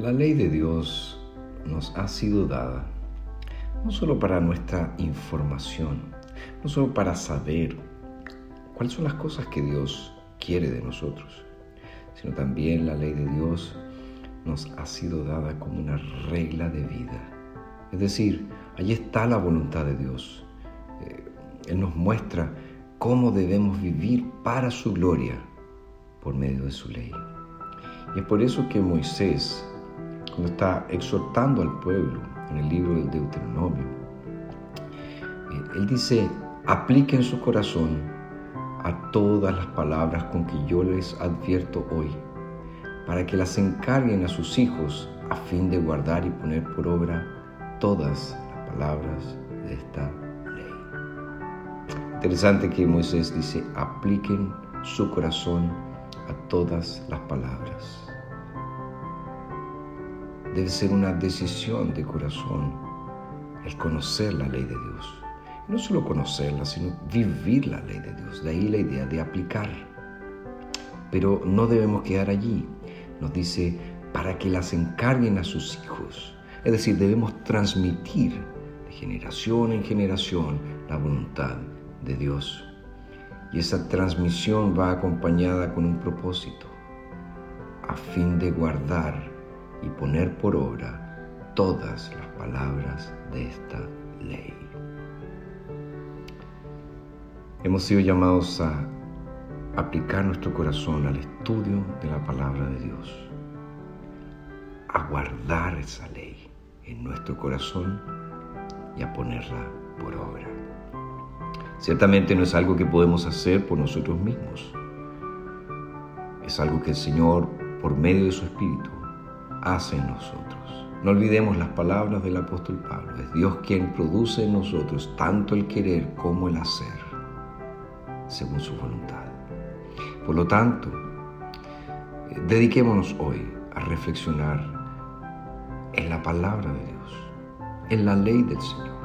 La ley de Dios nos ha sido dada no solo para nuestra información, no solo para saber cuáles son las cosas que Dios quiere de nosotros, sino también la ley de Dios nos ha sido dada como una regla de vida. Es decir, allí está la voluntad de Dios. Eh, Él nos muestra cómo debemos vivir para su gloria por medio de su ley. Y es por eso que Moisés está exhortando al pueblo en el libro del Deuteronomio, él dice, apliquen su corazón a todas las palabras con que yo les advierto hoy, para que las encarguen a sus hijos a fin de guardar y poner por obra todas las palabras de esta ley. Interesante que Moisés dice, apliquen su corazón a todas las palabras debe ser una decisión de corazón el conocer la ley de Dios. No solo conocerla, sino vivir la ley de Dios. De ahí la idea de aplicar. Pero no debemos quedar allí. Nos dice, para que las encarguen a sus hijos. Es decir, debemos transmitir de generación en generación la voluntad de Dios. Y esa transmisión va acompañada con un propósito, a fin de guardar y poner por obra todas las palabras de esta ley. Hemos sido llamados a aplicar nuestro corazón al estudio de la palabra de Dios, a guardar esa ley en nuestro corazón y a ponerla por obra. Ciertamente no es algo que podemos hacer por nosotros mismos, es algo que el Señor, por medio de su Espíritu, hace en nosotros. No olvidemos las palabras del apóstol Pablo. Es Dios quien produce en nosotros tanto el querer como el hacer, según su voluntad. Por lo tanto, dediquémonos hoy a reflexionar en la palabra de Dios, en la ley del Señor.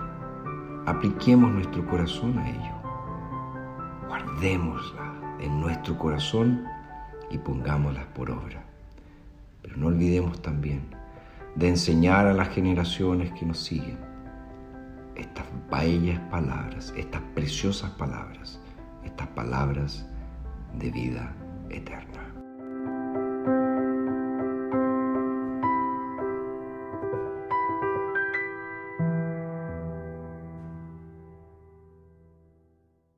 Apliquemos nuestro corazón a ello. Guardémosla en nuestro corazón y pongámosla por obra. Pero no olvidemos también de enseñar a las generaciones que nos siguen estas bellas palabras, estas preciosas palabras, estas palabras de vida eterna.